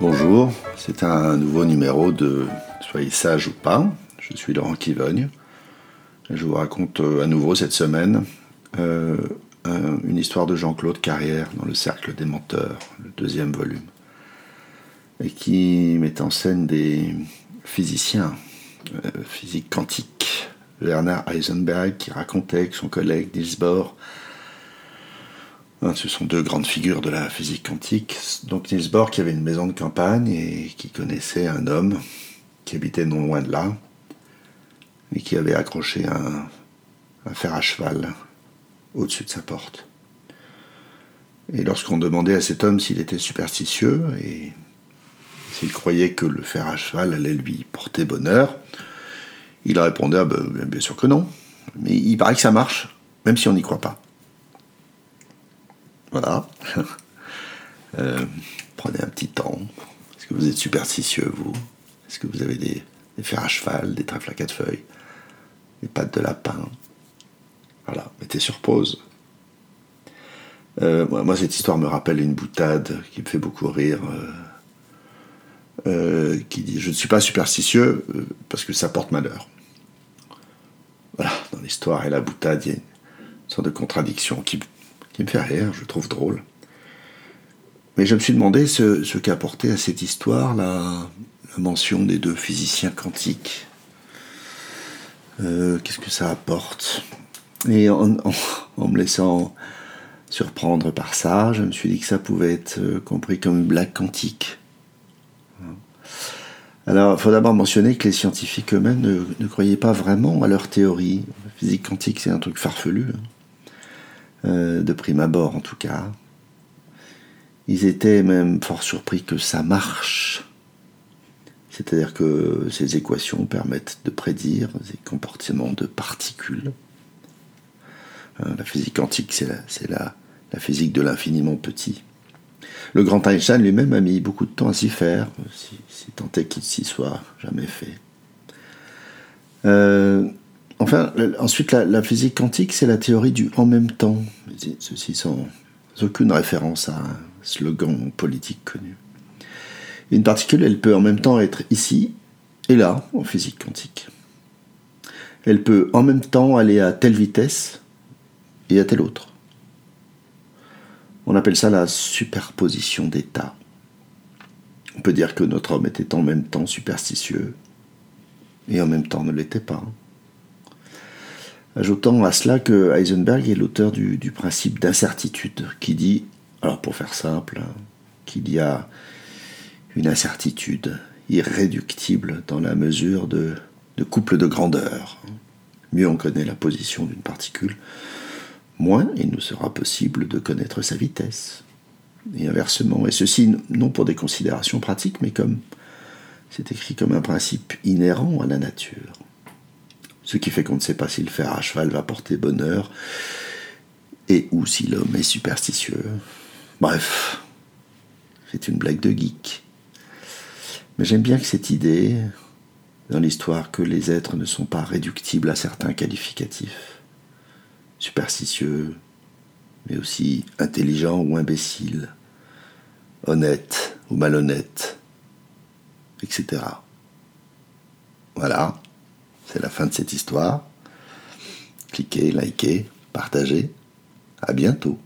Bonjour, c'est un nouveau numéro de Soyez sage ou pas. Je suis Laurent Kivogne. Je vous raconte euh, à nouveau cette semaine euh, une histoire de Jean-Claude Carrière dans le Cercle des menteurs, le deuxième volume, et qui met en scène des physiciens, euh, physique quantique. Werner Heisenberg qui racontait que son collègue Niels ce sont deux grandes figures de la physique quantique. Donc Niels Bohr qui avait une maison de campagne et qui connaissait un homme qui habitait non loin de là et qui avait accroché un, fer à cheval au-dessus de sa porte. Et lorsqu'on demandait à cet homme s'il était superstitieux et s'il croyait que le fer à cheval allait lui porter bonheur, il répondait ah ben, bien sûr que non. Mais il paraît que ça marche, même si on n'y croit pas. Voilà. Euh, prenez un petit temps. Est-ce que vous êtes superstitieux, vous? Est-ce que vous avez des, fers à cheval, des trèfles à quatre feuilles, des pattes de lapin? Voilà, mettez sur pause. Euh, moi, cette histoire me rappelle une boutade qui me fait beaucoup rire. Euh, qui dit Je ne suis pas superstitieux parce que ça porte malheur. Voilà, dans l'histoire et la boutade, il y a une sorte de contradiction qui qui me fait rire, je trouve drôle. Mais je me suis demandé ce, ce qu'apportait à cette histoire la, mention des deux physiciens quantiques. Euh, qu'est-ce que ça apporte? Et en, me laissant surprendre par ça, je me suis dit que ça pouvait être euh, compris comme une blague quantique. Alors, il faut d'abord mentionner que les scientifiques eux-mêmes ne, ne, croyaient pas vraiment à leur théorie. La physique quantique, c'est un truc farfelu. Hein. Euh, de prime abord en tout cas. Ils étaient même fort surpris que ça marche. C'est-à-dire que ces équations permettent de prédire les comportements de particules. Euh, la physique quantique, c'est la, physique de l'infiniment petit. Le grand Einstein lui-même a mis beaucoup de temps à s'y faire, si, tant est qu'il s'y soit jamais fait. Euh, Enfin, ensuite, la, physique quantique, c'est la théorie du en même temps. Ceci sans aucune référence à un slogan politique connu. Une particule, elle peut en même temps être ici et là, en physique quantique. Elle peut en même temps aller à telle vitesse et à telle autre. On appelle ça la superposition d'états. On peut dire que notre homme était en même temps superstitieux et en même temps ne l'était pas. Ajoutant à cela que Heisenberg est l'auteur du, principe d'incertitude, qui dit, alors pour faire simple, qu'il y a une incertitude irréductible dans la mesure de, de couple de grandeur. Mieux on connaît la position d'une particule, moins il nous sera possible de connaître sa vitesse. Et inversement, et ceci non pour des considérations pratiques, mais comme c'est écrit comme un principe inhérent à la nature ce qui fait qu'on ne sait pas si le fer à cheval va porter bonheur, et ou si l'homme est superstitieux. Bref, c'est une blague de geek. Mais j'aime bien que cette idée, dans l'histoire, que les êtres ne sont pas réductibles à certains qualificatifs. Superstitieux, mais aussi intelligent ou imbécile, honnête ou malhonnête, etc. Voilà. C'est la fin de cette histoire. Cliquez, likez, partagez. À bientôt.